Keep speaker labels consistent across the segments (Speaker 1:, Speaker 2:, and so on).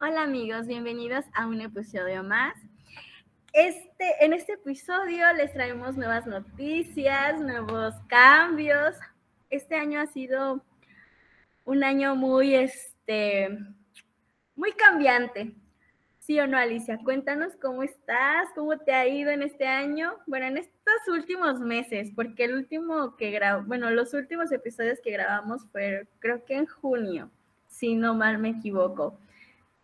Speaker 1: Hola amigos, bienvenidos a un episodio más. Este, en este episodio les traemos nuevas noticias, nuevos cambios. Este año ha sido un año muy, este, muy cambiante. ¿Sí o no, Alicia? Cuéntanos cómo estás, cómo te ha ido en este año. Bueno, en estos últimos meses, porque el último que grabó, bueno, los últimos episodios que grabamos fue creo que en junio, si no mal me equivoco.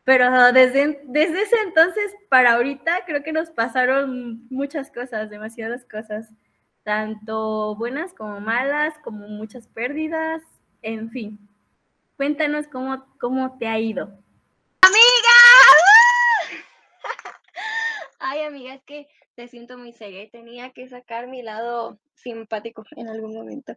Speaker 1: Pero desde, desde ese entonces para ahorita creo que nos pasaron muchas cosas, demasiadas cosas, tanto buenas como malas, como muchas pérdidas, en fin. Cuéntanos cómo, cómo te ha ido.
Speaker 2: ¡Amiga! Ay, amiga, es que te siento muy seria y tenía que sacar mi lado simpático en algún momento.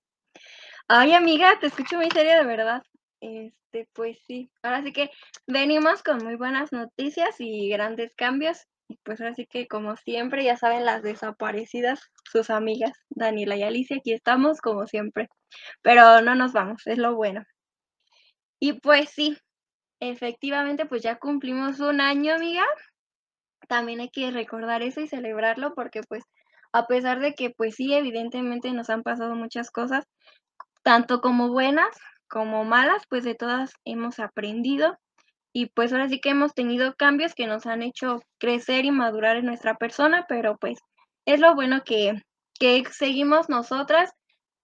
Speaker 2: Ay, amiga, te escucho muy seria de verdad. Este, pues sí, ahora sí que venimos con muy buenas noticias y grandes cambios. Y pues ahora sí que como siempre, ya saben, las desaparecidas, sus amigas, Daniela y Alicia, aquí estamos como siempre. Pero no nos vamos, es lo bueno. Y pues sí, efectivamente, pues ya cumplimos un año, amiga. También hay que recordar eso y celebrarlo porque pues a pesar de que pues sí, evidentemente nos han pasado muchas cosas, tanto como buenas como malas, pues de todas hemos aprendido y pues ahora sí que hemos tenido cambios que nos han hecho crecer y madurar en nuestra persona, pero pues es lo bueno que, que seguimos nosotras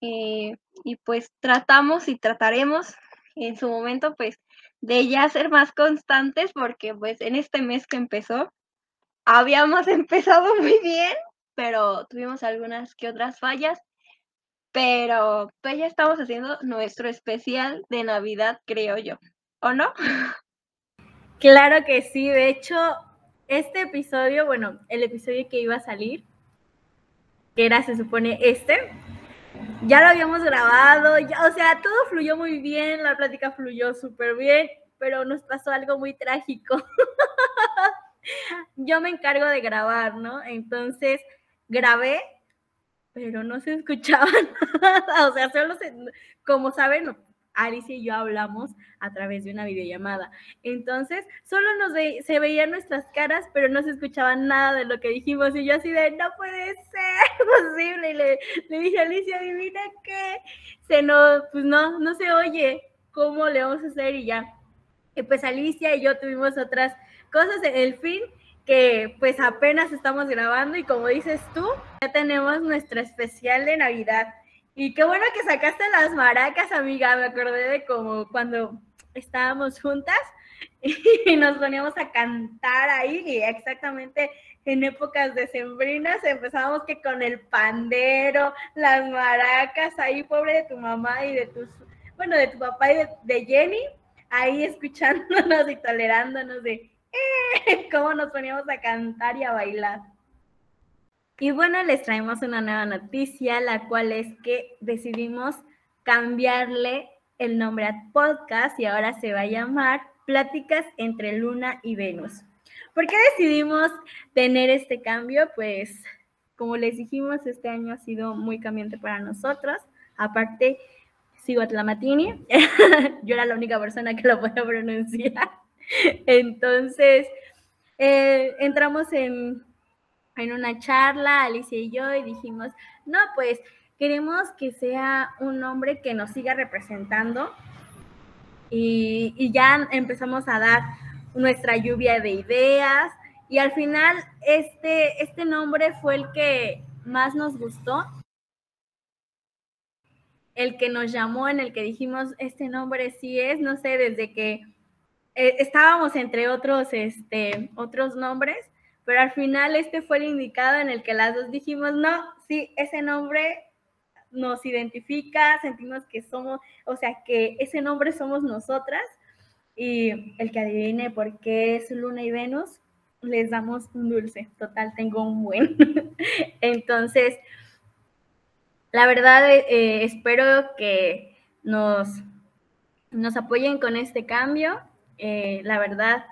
Speaker 2: eh, y pues tratamos y trataremos en su momento pues de ya ser más constantes porque pues en este mes que empezó habíamos empezado muy bien, pero tuvimos algunas que otras fallas pero pues ya estamos haciendo nuestro especial de Navidad, creo yo. ¿O no?
Speaker 1: Claro que sí. De hecho, este episodio, bueno, el episodio que iba a salir, que era, se supone, este, ya lo habíamos grabado, ya, o sea, todo fluyó muy bien, la plática fluyó súper bien, pero nos pasó algo muy trágico. Yo me encargo de grabar, ¿no? Entonces, grabé pero no se escuchaba nada. O sea, solo se, como saben, Alicia y yo hablamos a través de una videollamada. Entonces, solo nos se veían nuestras caras, pero no se escuchaba nada de lo que dijimos. Y yo así de, no puede ser posible. Y le, le dije a Alicia, adivina qué, se no, pues no, no se oye. ¿Cómo le vamos a hacer? Y ya. Y pues Alicia y yo tuvimos otras cosas. En el fin, que pues apenas estamos grabando y como dices tú, ya tenemos nuestra especial de Navidad. Y qué bueno que sacaste las maracas, amiga. Me acordé de como cuando estábamos juntas y nos poníamos a cantar ahí y exactamente en épocas decembrinas empezábamos que con el pandero, las maracas ahí, pobre de tu mamá y de tus, bueno, de tu papá y de, de Jenny, ahí escuchándonos y tolerándonos de cómo nos poníamos a cantar y a bailar. Y bueno, les traemos una nueva noticia, la cual es que decidimos cambiarle el nombre al podcast y ahora se va a llamar Pláticas entre Luna y Venus. ¿Por qué decidimos tener este cambio? Pues como les dijimos, este año ha sido muy cambiante para nosotros. Aparte, sigo Tlamatini. Yo era la única persona que lo podía pronunciar. Entonces, eh, entramos en, en una charla, Alicia y yo, y dijimos, no, pues queremos que sea un nombre que nos siga representando. Y, y, ya empezamos a dar nuestra lluvia de ideas. Y al final, este, este nombre fue el que más nos gustó. El que nos llamó, en el que dijimos, este nombre sí es, no sé, desde que eh, estábamos entre otros, este, otros nombres, pero al final este fue el indicado en el que las dos dijimos, no, sí, ese nombre nos identifica, sentimos que somos, o sea, que ese nombre somos nosotras y el que adivine por qué es Luna y Venus, les damos un dulce. Total, tengo un buen. Entonces, la verdad, eh, espero que nos, nos apoyen con este cambio eh, la verdad,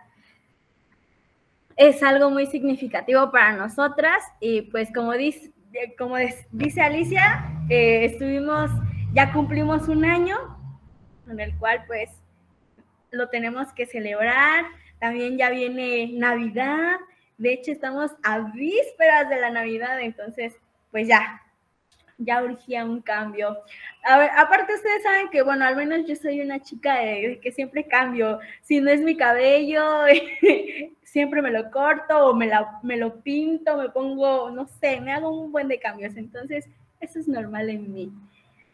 Speaker 1: es algo muy significativo para nosotras y pues como dice, como dice Alicia, eh, estuvimos, ya cumplimos un año en el cual pues lo tenemos que celebrar, también ya viene Navidad, de hecho estamos a vísperas de la Navidad, entonces pues ya, ya urgía un cambio. A ver, aparte ustedes saben que, bueno, al menos yo soy una chica de, que siempre cambio. Si no es mi cabello, siempre me lo corto o me, la, me lo pinto, me pongo, no sé, me hago un buen de cambios. Entonces, eso es normal en mí.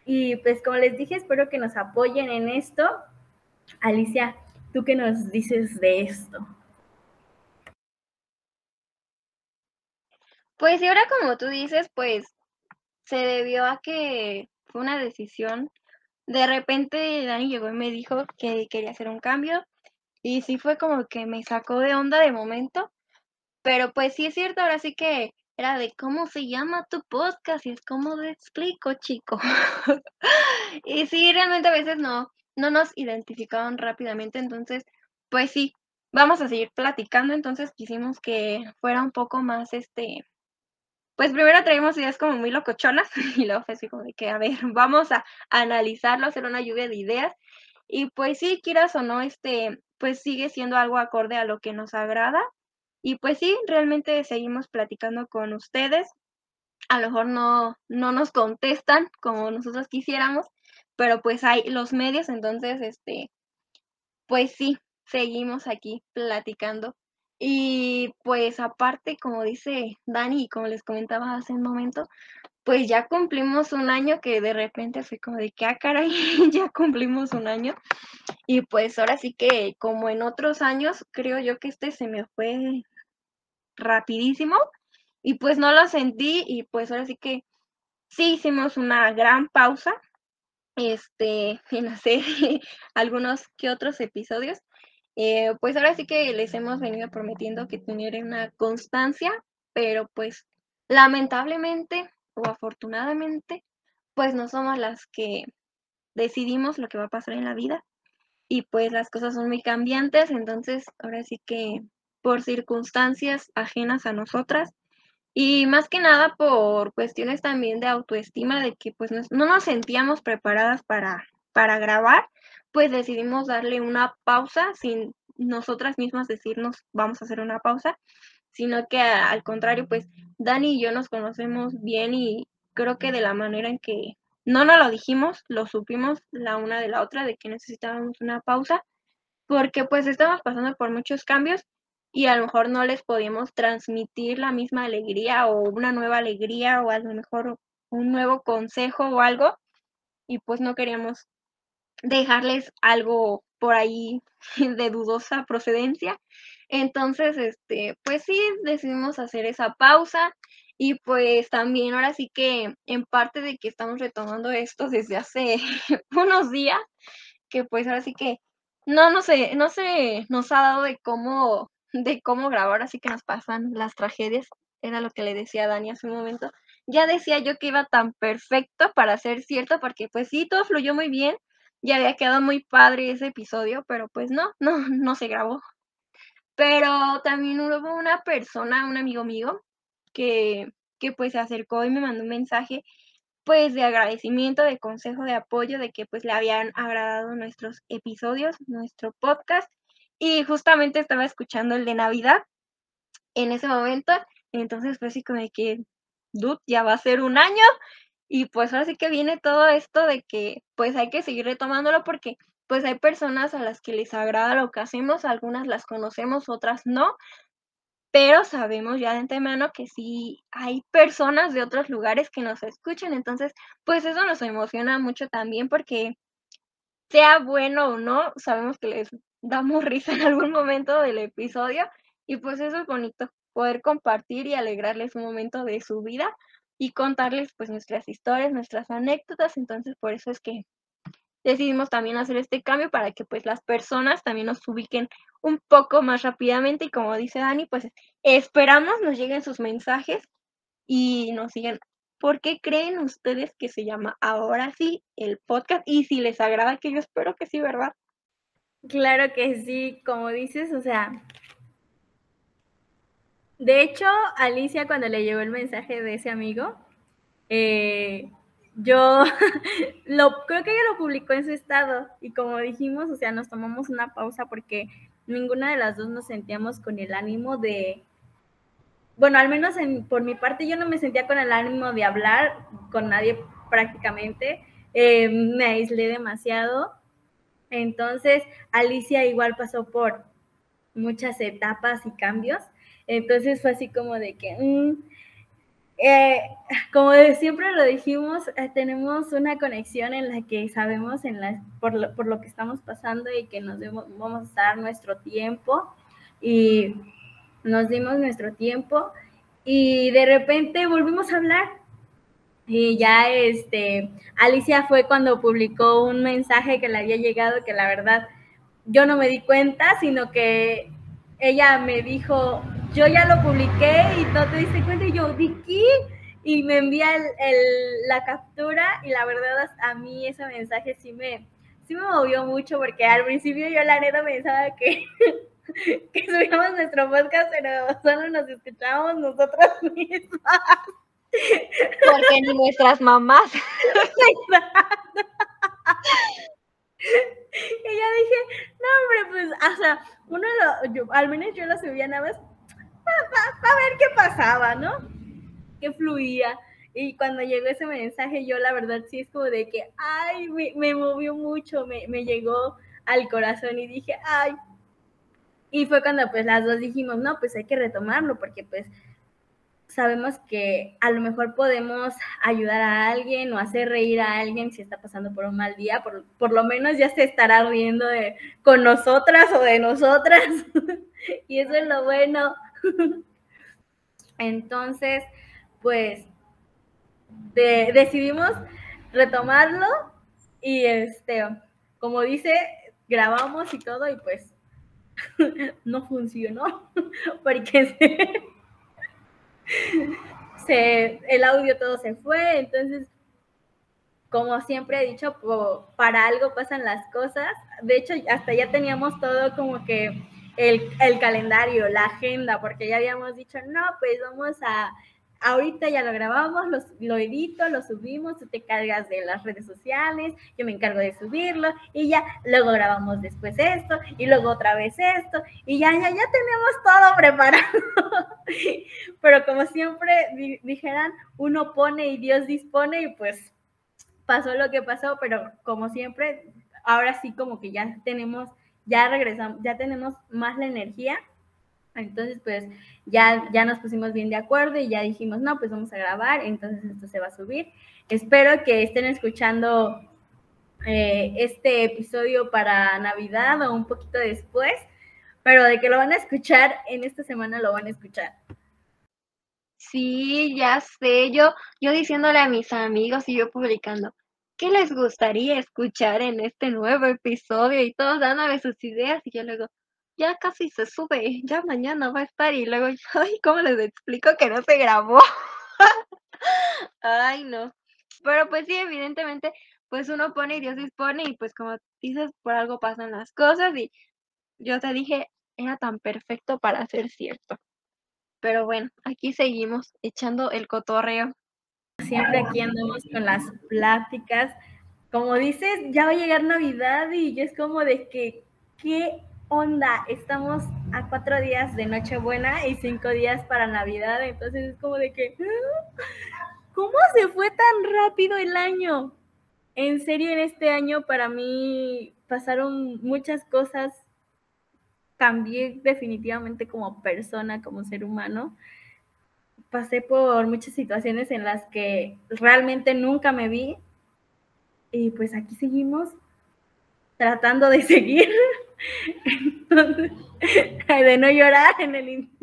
Speaker 1: Y pues como les dije, espero que nos apoyen en esto. Alicia, ¿tú qué nos dices de esto?
Speaker 2: Pues y ahora como tú dices, pues se debió a que fue una decisión. De repente Dani llegó y me dijo que quería hacer un cambio y sí fue como que me sacó de onda de momento, pero pues sí es cierto, ahora sí que era de cómo se llama tu podcast y es como te explico, chico. y sí, realmente a veces no, no nos identificaban rápidamente, entonces, pues sí, vamos a seguir platicando, entonces quisimos que fuera un poco más este pues primero traímos ideas como muy locochonas y luego fue de que, a ver, vamos a analizarlo, hacer una lluvia de ideas. Y pues sí, quieras o no, este, pues sigue siendo algo acorde a lo que nos agrada. Y pues sí, realmente seguimos platicando con ustedes. A lo mejor no, no nos contestan como nosotros quisiéramos, pero pues hay los medios, entonces, este, pues sí, seguimos aquí platicando y pues aparte, como dice Dani como les comentaba hace un momento, pues ya cumplimos un año que de repente fue como de que, ah, caray, ya cumplimos un año. Y pues ahora sí que como en otros años, creo yo que este se me fue rapidísimo y pues no lo sentí y pues ahora sí que sí hicimos una gran pausa este, en hacer algunos que otros episodios, eh, pues ahora sí que les hemos venido prometiendo que tuvieran una constancia, pero pues lamentablemente o afortunadamente, pues no somos las que decidimos lo que va a pasar en la vida y pues las cosas son muy cambiantes, entonces ahora sí que por circunstancias ajenas a nosotras y más que nada por cuestiones también de autoestima, de que pues no, nos sentíamos preparadas para, para grabar, pues decidimos darle una pausa sin nosotras mismas decirnos vamos a hacer una pausa, sino que al contrario, pues Dani y yo nos conocemos bien y creo que de la manera en que no nos lo dijimos, lo supimos la una de la otra de que necesitábamos una pausa, porque pues estamos pasando por muchos cambios y a lo mejor no les podíamos transmitir la misma alegría o una nueva alegría o a lo mejor un nuevo consejo o algo y pues no queríamos dejarles algo por ahí de dudosa procedencia. Entonces, este, pues sí, decidimos hacer esa pausa y pues también ahora sí que en parte de que estamos retomando esto desde hace unos días, que pues ahora sí que no, no sé, no sé, nos ha dado de cómo, de cómo grabar, así que nos pasan las tragedias, era lo que le decía a Dani hace un momento. Ya decía yo que iba tan perfecto para ser cierto, porque pues sí, todo fluyó muy bien, ya había quedado muy padre ese episodio, pero pues no, no, no se grabó. Pero también hubo una persona, un amigo mío, que, que pues se acercó y me mandó un mensaje pues de agradecimiento, de consejo, de apoyo, de que pues le habían agradado nuestros episodios, nuestro podcast. Y justamente estaba escuchando el de Navidad en ese momento. Entonces fue así como de que, dude, ya va a ser un año. Y pues ahora sí que viene todo esto de que pues hay que seguir retomándolo porque pues hay personas a las que les agrada lo que hacemos, algunas las conocemos, otras no, pero sabemos ya de antemano que sí hay personas de otros lugares que nos escuchan, entonces pues eso nos emociona mucho también porque sea bueno o no, sabemos que les damos risa en algún momento del episodio y pues eso es bonito, poder compartir y alegrarles un momento de su vida y contarles pues nuestras historias, nuestras anécdotas. Entonces por eso es que decidimos también hacer este cambio para que pues las personas también nos ubiquen un poco más rápidamente y como dice Dani, pues esperamos nos lleguen sus mensajes y nos sigan. ¿Por qué creen ustedes que se llama ahora sí el podcast? Y si les agrada, que yo espero que sí, ¿verdad?
Speaker 1: Claro que sí, como dices, o sea, de hecho, Alicia, cuando le llegó el mensaje de ese amigo, eh, yo lo creo que ella lo publicó en su estado y como dijimos, o sea, nos tomamos una pausa porque ninguna de las dos nos sentíamos con el ánimo de, bueno, al menos por mi parte yo no me sentía con el ánimo de hablar con nadie prácticamente, eh, me aislé demasiado. Entonces, Alicia igual pasó por muchas etapas y cambios. Entonces fue así como de que, mm, eh, como siempre lo dijimos, eh, tenemos una conexión en la que sabemos en la, por, lo, por lo que estamos pasando y que nos vamos a dar nuestro tiempo y nos dimos nuestro tiempo y de repente volvimos a hablar. Y ya este Alicia fue cuando publicó un mensaje que le había llegado que la verdad yo no me di cuenta, sino que ella me dijo, yo ya lo publiqué y no te diste cuenta. Y yo, ¿de qué? Y me envía la captura y la verdad a mí ese mensaje sí me, sí me movió mucho porque al principio yo la neta pensaba que, que subíamos nuestro podcast, pero solo nos escuchábamos nosotras mismas.
Speaker 2: Porque ni nuestras mamás.
Speaker 1: Y ya dije, no, hombre, pues, o sea, uno lo, yo, al menos yo lo subía nada más para ver qué pasaba, ¿no? Que fluía. Y cuando llegó ese mensaje, yo la verdad sí es como de que, ay, me, me movió mucho, me, me llegó al corazón y dije, ay. Y fue cuando pues las dos dijimos, no, pues hay que retomarlo porque pues sabemos que a lo mejor podemos ayudar a alguien o hacer reír a alguien si está pasando por un mal día, por, por lo menos ya se estará riendo de, con nosotras o de nosotras. y eso es lo bueno. Entonces, pues decidimos retomarlo y este, como dice, grabamos y todo y pues no funcionó porque se, el audio todo se fue, entonces, como siempre he dicho, para algo pasan las cosas. De hecho, hasta ya teníamos todo como que el, el calendario, la agenda, porque ya habíamos dicho, no, pues vamos a ahorita ya lo grabamos, lo edito, lo subimos, tú te cargas de las redes sociales, yo me encargo de subirlo y ya luego grabamos después esto y luego otra vez esto y ya, ya, ya tenemos todo preparado. Pero como siempre dijeran, uno pone y Dios dispone y pues pasó lo que pasó, pero como siempre, ahora sí como que ya tenemos, ya regresamos, ya tenemos más la energía entonces, pues ya, ya nos pusimos bien de acuerdo y ya dijimos, no, pues vamos a grabar, entonces esto se va a subir. Espero que estén escuchando eh, este episodio para Navidad o un poquito después, pero de que lo van a escuchar, en esta semana lo van a escuchar.
Speaker 2: Sí, ya sé, yo, yo diciéndole a mis amigos y yo publicando, ¿qué les gustaría escuchar en este nuevo episodio? Y todos dándome sus ideas y yo luego, ya casi se sube, ya mañana va a estar y luego, ay, ¿cómo les explico que no se grabó? ay, no. Pero pues sí, evidentemente, pues uno pone y Dios dispone y pues como dices, por algo pasan las cosas y yo te dije, era tan perfecto para ser cierto. Pero bueno, aquí seguimos echando el cotorreo.
Speaker 1: Siempre aquí andamos con las pláticas. Como dices, ya va a llegar Navidad y es como de que, ¿qué onda, estamos a cuatro días de Nochebuena y cinco días para Navidad, entonces es como de que, ah, ¿cómo se fue tan rápido el año? En serio, en este año para mí pasaron muchas cosas, cambié definitivamente como persona, como ser humano. Pasé por muchas situaciones en las que realmente nunca me vi y pues aquí seguimos tratando de seguir. Entonces, de no llorar en el...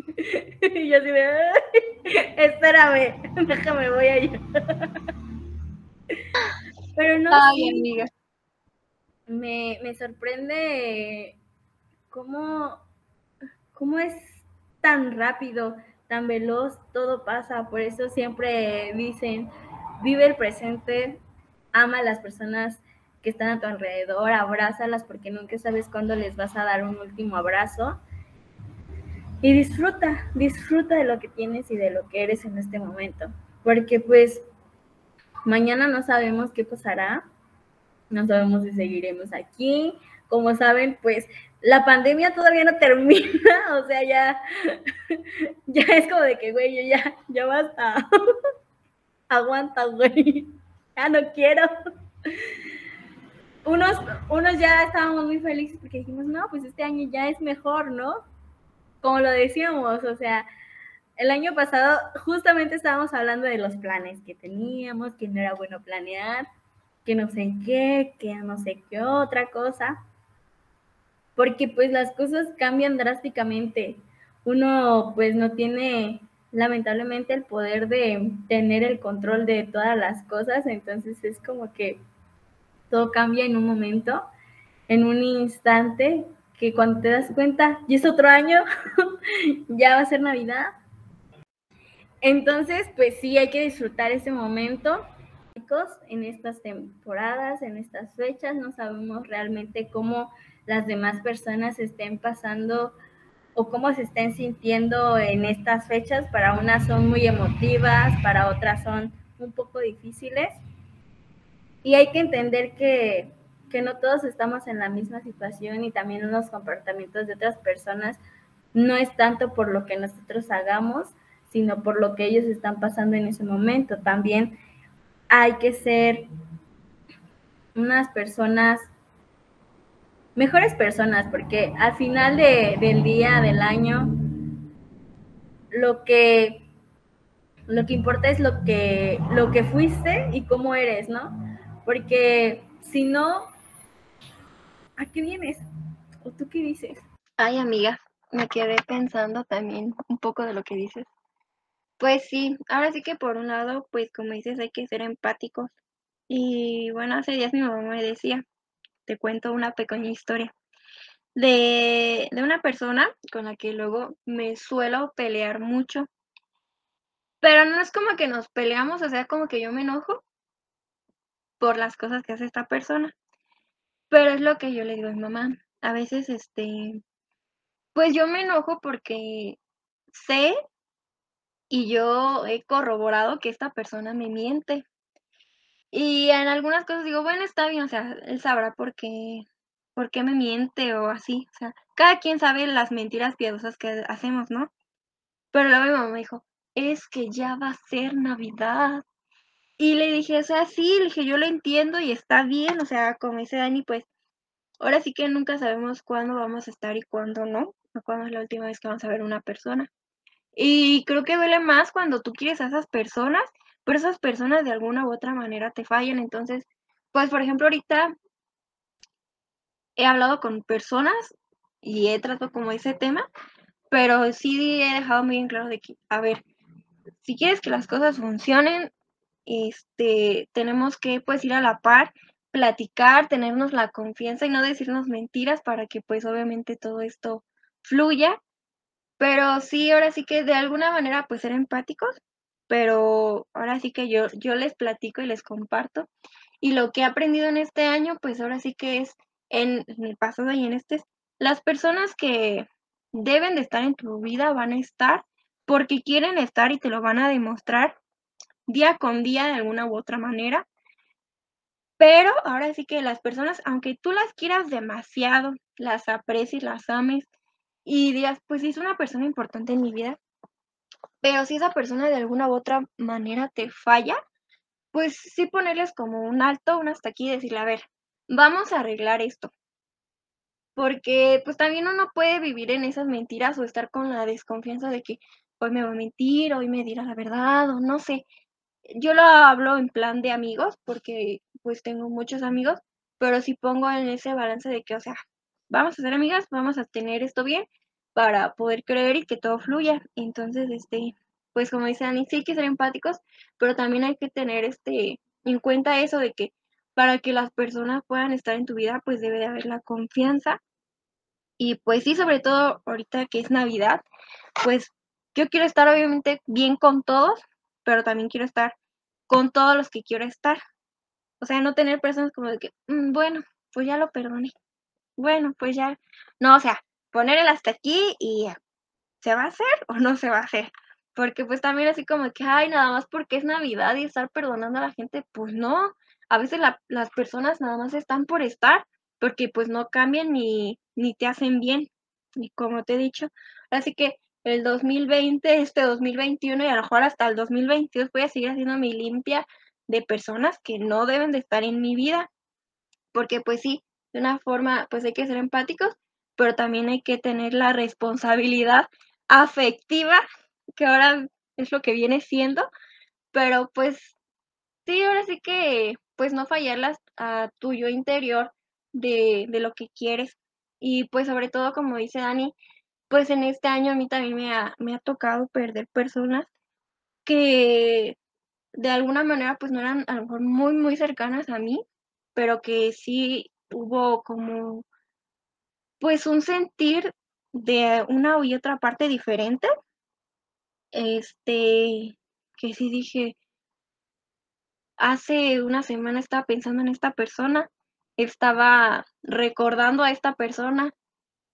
Speaker 1: Y yo así de, espérame, déjame, voy a llorar. Pero no
Speaker 2: amiga.
Speaker 1: Me, me sorprende cómo, cómo es tan rápido, tan veloz, todo pasa. Por eso siempre dicen, vive el presente, ama a las personas que están a tu alrededor, abrázalas porque nunca sabes cuándo les vas a dar un último abrazo. Y disfruta, disfruta de lo que tienes y de lo que eres en este momento, porque pues mañana no sabemos qué pasará, no sabemos si seguiremos aquí. Como saben, pues la pandemia todavía no termina, o sea, ya, ya es como de que, güey, ya, ya basta. Aguanta, güey. Ya no quiero. Unos, unos ya estábamos muy felices porque dijimos, no, pues este año ya es mejor, ¿no? Como lo decíamos, o sea, el año pasado justamente estábamos hablando de los planes que teníamos, que no era bueno planear, que no sé qué, que no sé qué otra cosa porque pues las cosas cambian drásticamente. Uno pues no tiene lamentablemente el poder de tener el control de todas las cosas, entonces es como que todo cambia en un momento, en un instante, que cuando te das cuenta, y es otro año, ya va a ser Navidad. Entonces, pues sí, hay que disfrutar ese momento. En estas temporadas, en estas fechas, no sabemos realmente cómo las demás personas estén pasando o cómo se estén sintiendo en estas fechas. Para unas son muy emotivas, para otras son un poco difíciles. Y hay que entender que, que no todos estamos en la misma situación y también los comportamientos de otras personas no es tanto por lo que nosotros hagamos, sino por lo que ellos están pasando en ese momento. También hay que ser unas personas mejores personas, porque al final del día, del año, lo que, lo que importa es lo que, lo que fuiste y cómo eres, ¿no? Porque si no, ¿a qué vienes? ¿O tú qué dices?
Speaker 2: Ay, amiga, me quedé pensando también un poco de lo que dices. Pues sí, ahora sí que por un lado, pues como dices, hay que ser empáticos. Y bueno, hace días mi mamá me decía, te cuento una pequeña historia de, una persona con la que luego me suelo pelear mucho. Pero no es como que nos peleamos, o sea, como que yo me enojo por las cosas que hace esta persona. Pero es lo que yo le digo a mi mamá. A veces, este, pues yo me enojo porque sé y yo he corroborado que esta persona me miente. Y en algunas cosas digo, bueno, está bien, o sea, él sabrá por qué, por qué me miente o así. O sea, cada quien sabe las mentiras piadosas que hacemos, ¿no? Pero luego mi mamá me dijo, es que ya va a ser Navidad. Y le dije, o sea, sí, le dije, yo lo entiendo y está bien, o sea, como dice Dani, pues ahora sí que nunca sabemos cuándo vamos a estar y cuándo no, o cuándo es la última vez que vamos a ver una persona. Y creo que duele más cuando tú quieres a esas personas pero esas personas de alguna u otra manera te fallan. Entonces, pues por ejemplo, ahorita he hablado con personas y he tratado como ese tema, pero sí he dejado muy bien claro de que, a ver, si quieres que las cosas funcionen, este, tenemos que pues ir a la par, platicar, tenernos la confianza y no decirnos mentiras para que pues obviamente todo esto fluya. Pero sí, ahora sí que de alguna manera pues ser empáticos pero ahora sí que yo, yo les platico y les comparto. Y lo que he aprendido en este año, pues ahora sí que es en, el pasado y en este, las personas que deben de estar en tu vida van a estar porque quieren estar y te lo van a demostrar día con día de alguna u otra manera. Pero ahora sí que las personas, aunque tú las quieras demasiado, las aprecies, las ames y digas, pues es una persona importante en mi vida, pero si esa persona de alguna u otra manera te falla, pues sí ponerles como un alto, un hasta aquí y decirle, a ver, vamos a arreglar esto. Porque pues también uno puede vivir en esas mentiras o estar con la desconfianza de que hoy me va a mentir, hoy me dirá la verdad o no sé. Yo lo hablo en plan de amigos porque pues tengo muchos amigos, pero si pongo en ese balance de que, o sea, vamos a ser amigas, vamos a tener esto bien, para poder creer y que todo fluya. Entonces, este, pues como dice Ani, sí hay que ser empáticos, pero también hay que tener este en cuenta eso de que para que las personas puedan estar en tu vida, pues debe de haber la confianza. Y pues sí, sobre todo ahorita que es Navidad, pues yo quiero estar obviamente bien con todos, pero también quiero estar con todos los que quiero estar. O sea, no tener personas como de que, mm, bueno, pues ya lo perdoné. Bueno, pues ya. No, o sea, poner el hasta aquí y ¿se va a hacer o no se va a hacer? Porque pues también así como que, ay, nada más porque es Navidad y estar perdonando a la gente, pues no, a veces las personas nada más están por estar porque pues no cambian ni, ni te hacen bien, y como te he dicho. Así que el 2020, este 2021 y a lo mejor hasta el 2022 voy a seguir haciendo mi limpia de personas que no deben de estar en mi vida, porque pues sí, de una forma pues hay que ser empáticos, pero también hay que tener la responsabilidad afectiva, que ahora es lo que viene siendo, pero pues sí, ahora sí que pues no fallarlas a tu yo interior de, de lo que quieres. Y pues sobre todo, como dice Dani, pues en este año a mí también me ha, me ha tocado perder personas que de alguna manera pues no eran a lo mejor muy, muy cercanas a mí, pero que sí hubo como pues un sentir de una y otra parte diferente. Este, que sí dije, hace una semana estaba pensando en esta persona, estaba recordando a esta persona,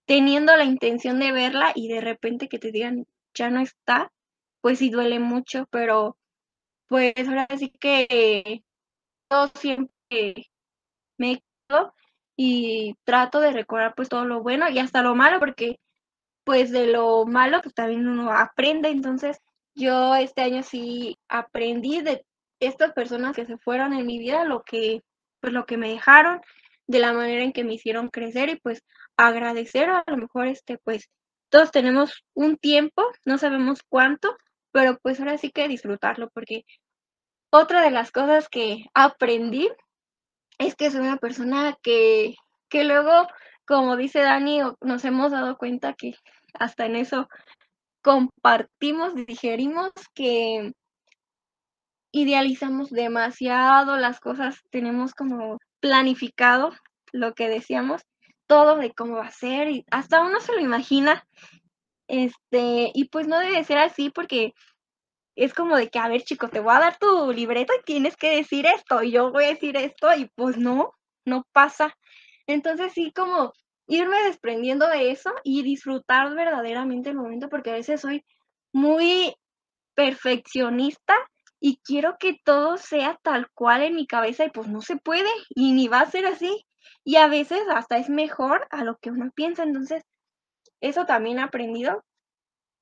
Speaker 2: teniendo la intención de verla y de repente que te digan ya no está, pues sí duele mucho, pero pues ahora sí que yo siempre me quedo y trato de recordar pues todo lo bueno y hasta lo malo porque pues de lo malo pues también uno aprende, entonces yo este año sí aprendí de estas personas que se fueron en mi vida, lo que pues lo que me dejaron, de la manera en que me hicieron crecer y pues agradecer. A lo mejor este pues todos tenemos un tiempo, no sabemos cuánto, pero pues ahora sí que disfrutarlo porque otra de las cosas que aprendí es que soy una persona que, que luego, como dice Dani, nos hemos dado cuenta que hasta en eso compartimos, digerimos que idealizamos demasiado las cosas, tenemos como planificado lo que decíamos, todo de cómo va a ser y hasta uno se lo imagina. Este, y pues no debe ser así porque es como de que, a ver, chicos, te voy a dar tu libreto y tienes que decir esto, y yo voy a decir esto, y pues no, no pasa. Entonces sí, como irme desprendiendo de eso y disfrutar verdaderamente el momento, porque a veces soy muy perfeccionista y quiero que todo sea tal cual en mi cabeza y pues no se puede y ni va a ser así. Y a veces hasta es mejor a lo que uno piensa. Entonces, eso también he aprendido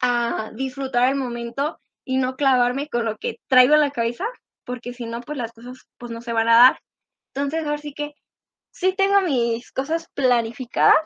Speaker 2: a disfrutar el momento y no clavarme con lo que traigo en la cabeza, porque si no, pues las cosas pues no se van a dar. Entonces, ahora sí que sí tengo mis cosas planificadas,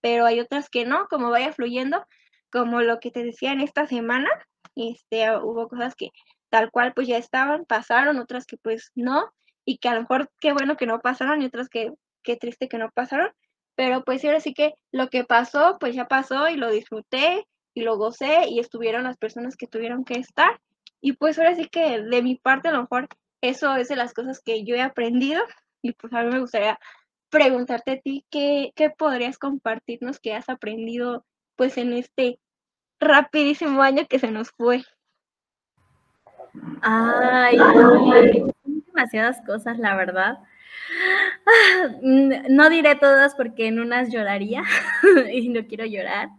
Speaker 2: pero hay otras que no, como vaya fluyendo, como lo que te decía en esta semana, este, hubo cosas que tal cual pues ya estaban, pasaron, otras que pues no, y que a lo mejor qué bueno que no pasaron y otras que qué triste que no pasaron, pero pues ahora sí que lo que pasó pues ya pasó y lo disfruté y lo gocé y estuvieron las personas que tuvieron que estar y pues ahora sí que de mi parte a lo mejor eso es de las cosas que yo he aprendido y pues a mí me gustaría preguntarte a ti qué, qué podrías compartirnos que has aprendido pues en este rapidísimo año que se nos fue.
Speaker 1: Ay, demasiadas cosas, la verdad. Ah, no diré todas porque en unas lloraría y no quiero llorar.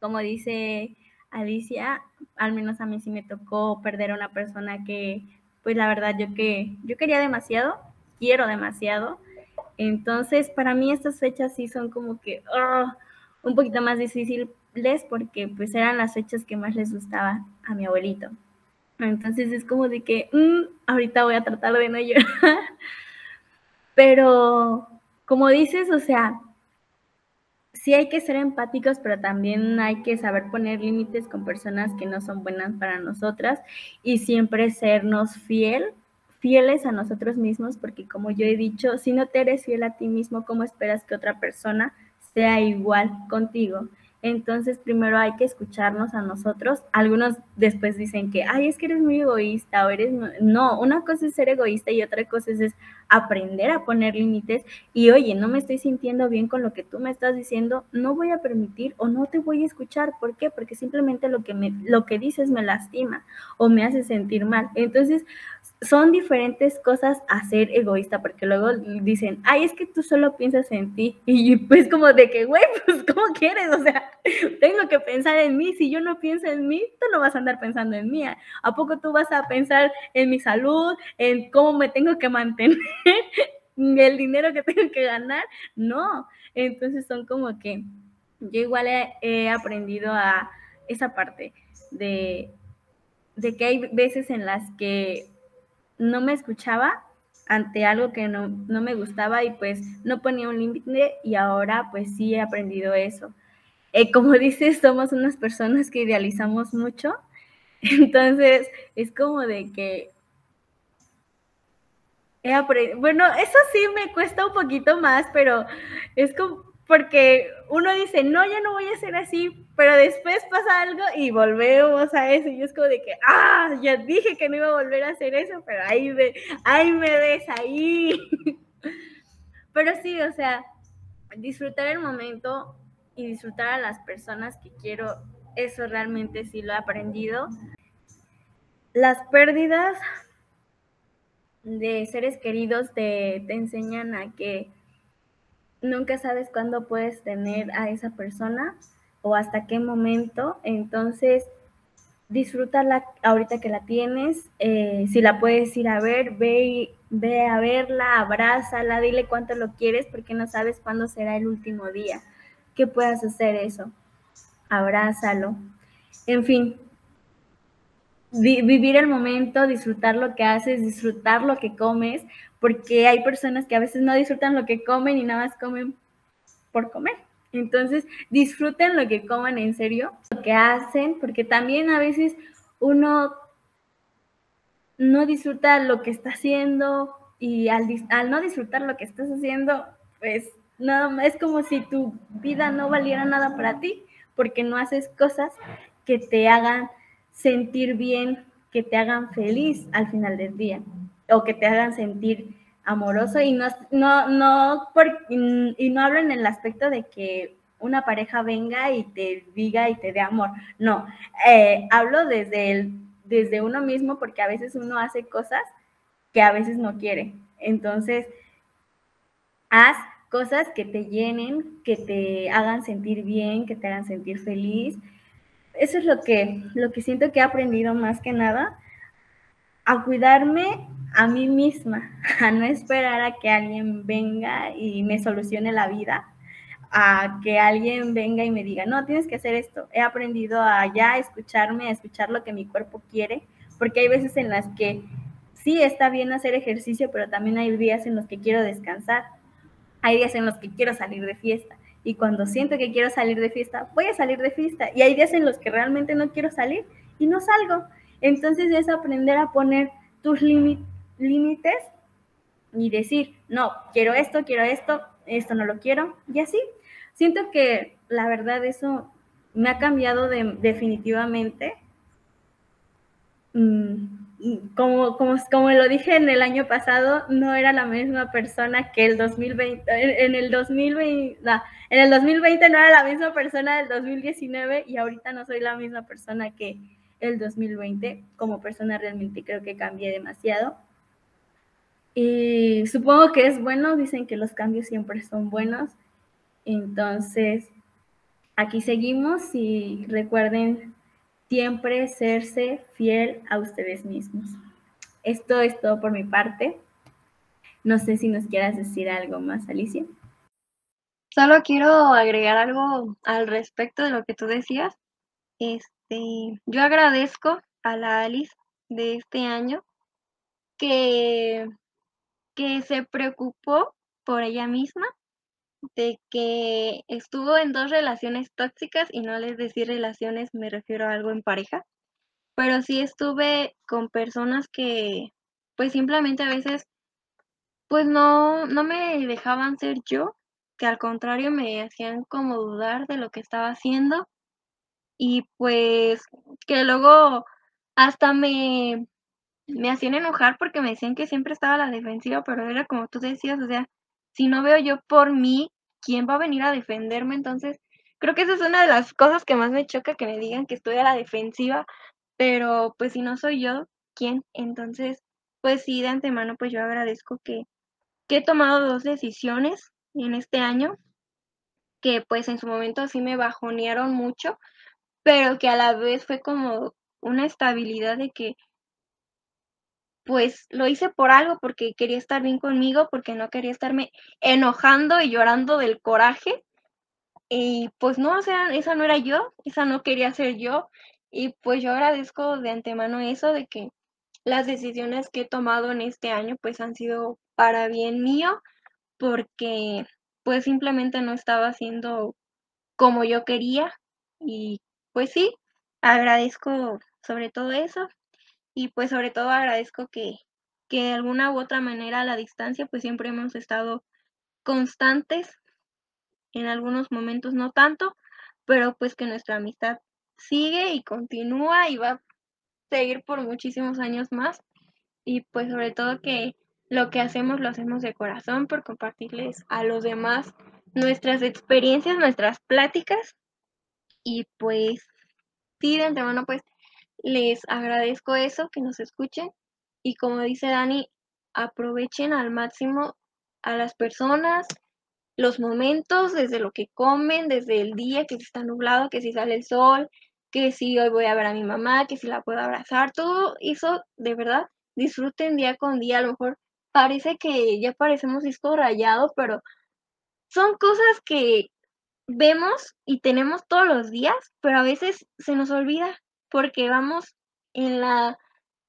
Speaker 1: Como dice Alicia, al menos a mí sí me tocó perder a una persona que, pues la verdad, yo que yo quería demasiado, quiero demasiado. Entonces, para mí estas fechas sí son como que ah, un poquito más difíciles porque pues eran las fechas que más les gustaba a mi abuelito. Entonces es como de que mm, ahorita voy a tratar de no llorar. Pero como dices, o sea, sí hay que ser empáticos, pero también hay que saber poner límites con personas que no son buenas para nosotras y siempre sernos fiel, fieles a nosotros mismos, porque como yo he dicho, si no te eres fiel a ti mismo, ¿cómo esperas que otra persona sea igual contigo? Entonces, primero hay que escucharnos a nosotros. Algunos después dicen que, ay, es que eres muy egoísta o eres... No, una cosa es ser egoísta y otra cosa es, aprender a poner límites. Y oye, no me estoy sintiendo bien con lo que tú me estás diciendo, no voy a permitir o no te voy a escuchar. ¿Por qué? Porque simplemente lo que, me, lo que dices me lastima o me hace sentir mal. Entonces, son diferentes cosas a ser egoísta, porque luego dicen, ay, es que tú solo piensas en ti. Y pues como de que, güey, pues ¿cómo quieres? O sea, tengo que pensar en mí. Si yo no pienso en mí, tú no vas a andar pensando en mí. ¿A poco tú vas a pensar en mi salud, en cómo me tengo que mantener? el dinero que tengo que ganar, no. Entonces son como que yo igual he, aprendido a esa parte de, de que hay veces en las que no me escuchaba ante algo que no, no, me gustaba y pues no ponía un límite y ahora pues sí he aprendido eso. Eh, como dices, somos unas personas que idealizamos mucho, entonces es como de que he aprendido, bueno, eso sí me cuesta un poquito más, pero es como porque uno dice, no, ya no voy a ser así, pero después pasa algo y volvemos a eso. Y es como de que, ah, ya dije que no iba a volver a hacer eso, pero ahí, me, ahí me ves, ahí. pero sí, o sea, disfrutar el momento y disfrutar a las personas que quiero, eso realmente sí lo he aprendido. Las pérdidas de seres queridos te, te enseñan a que nunca sabes cuándo puedes tener a esa persona o hasta qué momento. Entonces, disfrútala ahorita que la tienes. Eh, si la puedes ir a ver, ve, ve a verla, abrázala, dile cuánto lo quieres porque no sabes cuándo será el último día que puedas hacer eso. Abrázalo. En fin, vivir el momento, disfrutar lo que haces, disfrutar lo que comes, porque hay personas que a veces no disfrutan lo que comen y nada más comen por comer. Entonces, disfruten lo que coman en serio, lo que hacen, porque también a veces uno no disfruta lo que está haciendo y al, no disfrutar lo que estás haciendo, pues nada es como si tu vida no valiera nada para ti, porque no haces cosas que te hagan sentir bien, que te hagan feliz al final del día o que te hagan sentir amoroso y no, no, no, y no hablo en el aspecto de que una pareja venga y te diga y te dé amor. No, eh, hablo desde, desde uno mismo porque a veces uno hace cosas que a veces no quiere. Entonces, haz cosas que te llenen, que te hagan sentir bien, que te hagan sentir feliz. Eso es lo que, lo que siento que he aprendido más que nada a cuidarme a mí misma, a no esperar a que alguien venga y me solucione la vida, a que alguien venga y me diga, no, tienes que hacer esto. He aprendido a ya escucharme, a escuchar lo que mi cuerpo quiere, porque hay veces en las que sí está bien hacer ejercicio, pero también hay días en los que quiero descansar, hay días en los que quiero salir de fiesta. Y cuando siento que quiero salir de fiesta, voy a salir de fiesta. Y hay días en los que realmente no quiero salir y no salgo. Entonces es aprender a poner tus límites y decir, no, quiero esto, quiero esto, esto no lo quiero, y así. Siento que la verdad eso me ha cambiado definitivamente. Mm, como, como, como lo dije en el año pasado, no era la misma persona que el 2020, en, el 2020, en el 2020 no era la misma persona del 2019 y ahorita no soy la misma persona que, el 2020. Como persona realmente creo que cambié demasiado. Y supongo que es bueno, dicen que los cambios siempre son buenos. Entonces, aquí seguimos y recuerden siempre serse fiel a ustedes mismos. Esto es todo por mi parte. No sé si nos quieras decir algo más, Alicia.
Speaker 2: Solo quiero agregar algo al respecto de lo que tú decías. Este, yo agradezco a la Alice de este año que, que se preocupó por ella misma, de que estuvo en dos relaciones tóxicas y no les decir relaciones, me refiero a algo en pareja, pero sí estuve con personas que pues simplemente a veces pues no, no me dejaban ser yo, que al contrario me hacían como dudar de lo que estaba haciendo y pues que luego hasta me, me hacían enojar porque me decían que siempre estaba a la defensiva, pero era como tú decías, o sea, si no veo yo por mí, ¿quién va a venir a defenderme? Entonces, creo que esa es una de las cosas que más me choca, que me digan que estoy a la defensiva, pero pues si no soy yo, ¿quién? Entonces, pues sí, de antemano, pues yo agradezco que, que he tomado dos decisiones en este año, que pues en su momento sí me bajonearon mucho, pero que a la vez fue como una estabilidad de que pues lo hice por algo, porque quería estar bien conmigo, porque no quería estarme enojando y llorando del coraje. Y pues no, o sea, esa no era yo, esa no quería ser yo. Y pues yo agradezco de antemano eso, de que las decisiones que he tomado en este año pues han sido para bien mío, porque pues simplemente no estaba haciendo como yo quería. Y pues sí, agradezco sobre todo eso. Y pues sobre todo agradezco que, que de alguna u otra manera a la distancia pues siempre hemos estado constantes, en algunos momentos no tanto, pero pues que nuestra amistad sigue y continúa y va a seguir por muchísimos años más. Y pues sobre todo que lo que hacemos lo hacemos de corazón por compartirles a los demás nuestras experiencias, nuestras pláticas. Y pues sí, de antemano pues les agradezco eso, que nos escuchen. Y como dice Dani, aprovechen al máximo a las personas, los momentos, desde lo que comen, desde el día que está nublado, que si sale el sol, que si hoy voy a ver a mi mamá, que si la puedo abrazar, todo eso de verdad disfruten día con día. A lo mejor parece que ya parecemos disco rayado, pero son cosas que vemos y tenemos todos los días, pero a veces se nos olvida porque vamos en la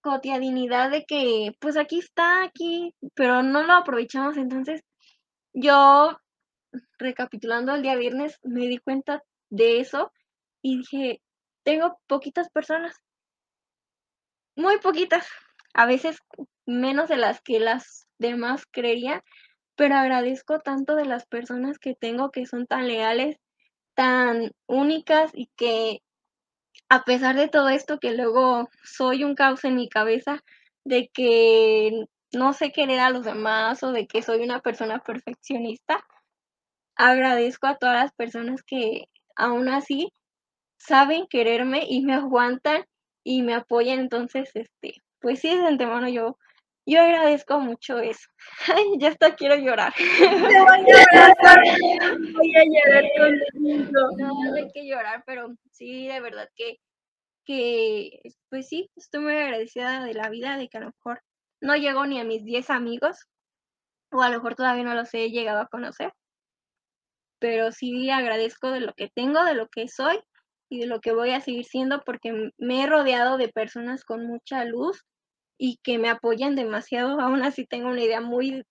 Speaker 2: cotidianidad de que, pues aquí está, aquí, pero no lo aprovechamos. Entonces, yo, recapitulando el día viernes, me di cuenta de eso y dije, tengo poquitas personas, muy poquitas, a veces menos de las que las demás creerían, pero agradezco tanto de las personas que tengo que son tan leales, tan únicas y que a pesar de todo esto que luego soy un caos en mi cabeza de que no sé querer a los demás o de que soy una persona perfeccionista, agradezco a todas las personas que aún así saben quererme y me aguantan y me apoyan. Entonces, este, pues sí, de antemano yo, yo agradezco mucho eso. Ay, ya hasta quiero llorar. Te voy a llorar, voy a llorar contigo. No, hay que llorar, pero sí, de verdad que que, pues sí, estoy muy agradecida de la vida, de que a lo mejor no llego ni a mis 10 amigos, o a lo mejor todavía no los he llegado a conocer, pero sí agradezco de lo que tengo, de lo que soy y de lo que voy a seguir siendo, porque me he rodeado de personas con mucha luz y que me apoyan demasiado, aún así tengo una idea muy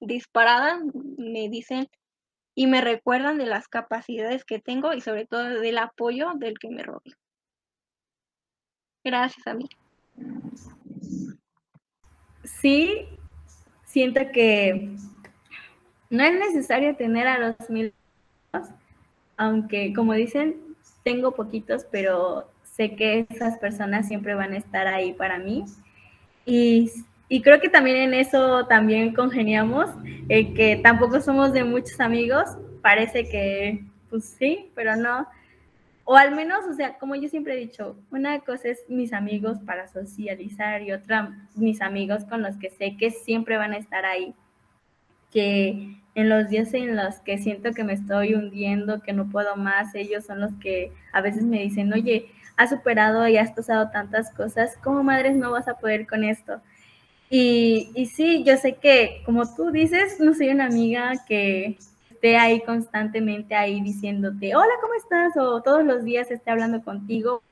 Speaker 2: disparada, me dicen y me recuerdan de las capacidades que tengo y sobre todo del apoyo del que me rodeo. Gracias a mí.
Speaker 1: Sí, siento que no es necesario tener a los mil, aunque como dicen, tengo poquitos, pero sé que esas personas siempre van a estar ahí para mí. Y, y creo que también en eso también congeniamos, que tampoco somos de muchos amigos, parece que pues sí, pero no. O al menos, o sea, como yo siempre he dicho, una cosa es mis amigos para socializar y otra mis amigos con los que sé que siempre van a estar ahí. Que en los días en los que siento que me estoy hundiendo, que no puedo más, ellos son los que a veces me dicen, oye, has superado y has pasado tantas cosas, ¿cómo madres no vas a poder con esto? Y, y sí, yo sé que, como tú dices, no soy una amiga que, esté ahí constantemente ahí diciéndote, hola, ¿cómo estás? O todos los días esté hablando contigo.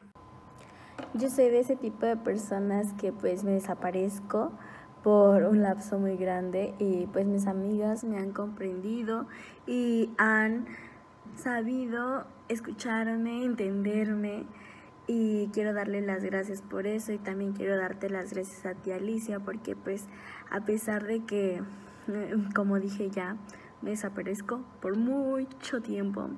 Speaker 3: Yo soy de ese tipo de personas que pues me desaparezco por un lapso muy grande y pues mis amigas me han comprendido y han sabido escucharme, entenderme y quiero darle las gracias por eso y también quiero darte las gracias a ti Alicia porque pues a pesar de que como dije ya me desaparezco por mucho tiempo.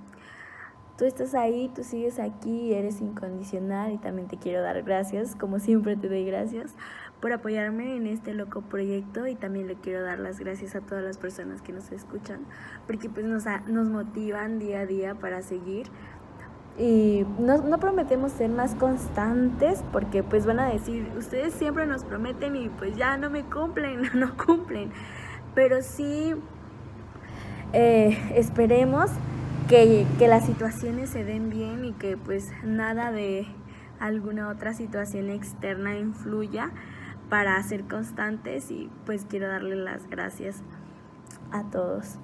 Speaker 3: Tú estás ahí, tú sigues aquí, eres incondicional y también te quiero dar gracias, como siempre te doy gracias por apoyarme en este loco proyecto y también le quiero dar las gracias a todas las personas que nos escuchan porque pues nos, nos motivan día a día para seguir y no, no, prometemos ser más constantes porque pues van a decir, ustedes siempre nos prometen y pues ya no me cumplen, no cumplen, pero sí eh, esperemos que, las situaciones se den bien y que pues nada de alguna otra situación externa influya para ser constantes y pues quiero darle las gracias a todos.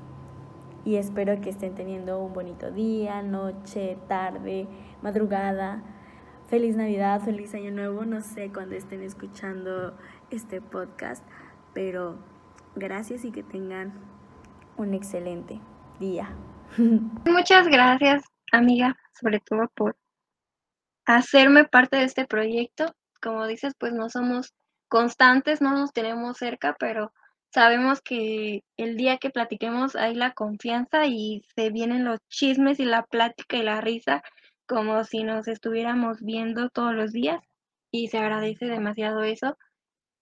Speaker 3: Y espero que estén teniendo un bonito día, noche, tarde, madrugada. Feliz Navidad, feliz Año Nuevo. No sé cuándo estén escuchando este podcast, pero gracias y que tengan un excelente día.
Speaker 2: Muchas gracias, amiga, sobre todo por hacerme parte de este proyecto. Como dices, pues no somos constantes, no nos tenemos cerca, pero sabemos que el día que platiquemos hay la confianza y se vienen los chismes y la plática y la risa como si nos estuviéramos viendo todos los días y se agradece demasiado eso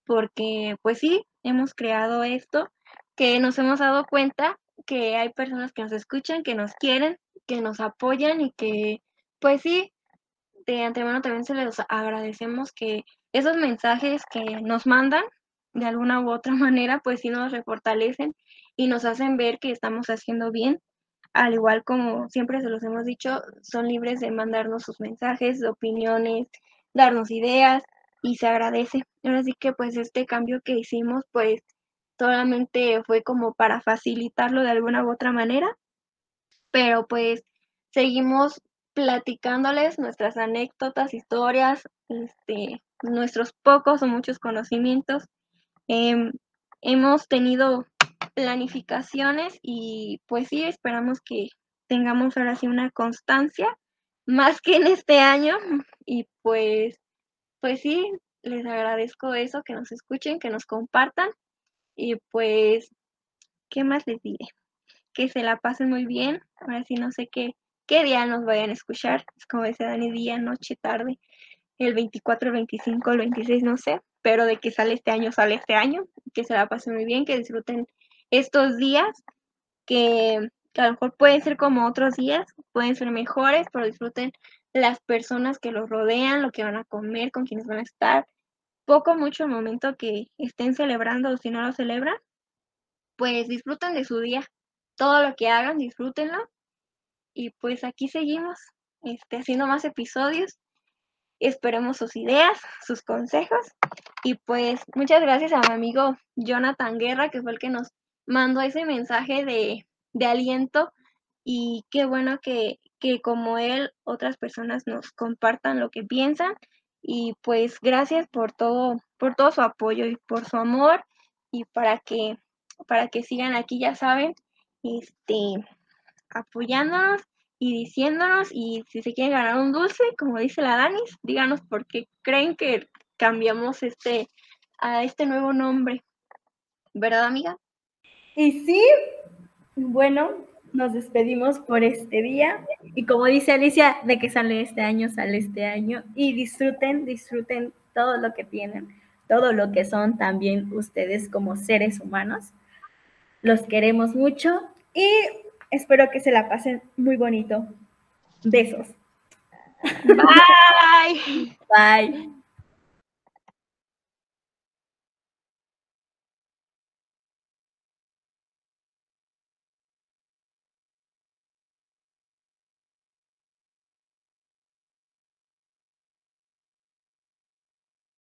Speaker 2: porque pues sí, hemos creado esto, que nos hemos dado cuenta que hay personas que nos escuchan, que nos quieren, que nos apoyan y que pues sí, de antemano también se les agradecemos que esos mensajes que nos mandan de alguna u otra manera, pues sí nos refortalecen y nos hacen ver que estamos haciendo bien. Al igual como siempre se los hemos dicho, son libres de mandarnos sus mensajes, opiniones, darnos ideas y se agradece. Ahora sí que pues este cambio que hicimos pues solamente fue como para facilitarlo de alguna u otra manera, pero pues seguimos platicándoles nuestras anécdotas, historias, este, nuestros pocos o muchos conocimientos. Em, hemos tenido planificaciones y pues sí, esperamos que tengamos ahora sí una constancia más que en este año. Y pues, pues sí, les agradezco eso, que nos escuchen, que nos compartan. Y pues, ¿qué más les diré? Que se la pasen muy bien, ahora sí no sé qué, qué día nos vayan a escuchar, es como dice Dani, día, noche, tarde, el 24, el 25, el 26, no sé, pero de que sale este año, sale este año, que se la pasen muy bien, que disfruten estos días, que, a lo mejor pueden ser como otros días, pueden ser mejores, pero disfruten las personas que los rodean, lo que van a comer, con quienes van a estar, poco, mucho el momento que estén celebrando o si no lo celebran, pues disfruten de su día, todo lo que hagan, disfrútenlo. Y pues aquí seguimos este, haciendo más episodios Esperemos sus ideas, sus consejos. Y pues muchas gracias a mi amigo Jonathan Guerra, que fue el que nos mandó ese mensaje de, aliento. Y qué bueno que, que como él, otras personas nos compartan lo que piensan. Y pues gracias por todo, por todo su apoyo y por su amor. Y para que, para que sigan aquí, ya saben, este, apoyándonos y diciéndonos y si se quiere ganar un dulce, como dice la Danis, díganos por qué creen que cambiamos este a este nuevo nombre. ¿Verdad, amiga?
Speaker 1: Y sí, bueno, nos despedimos por este día y como dice Alicia, de que sale este año, sale este año y disfruten, disfruten todo lo que tienen, todo lo que son también ustedes como seres humanos. Los queremos mucho y Espero que se la pasen muy bonito. Besos.
Speaker 2: Bye.
Speaker 1: Bye.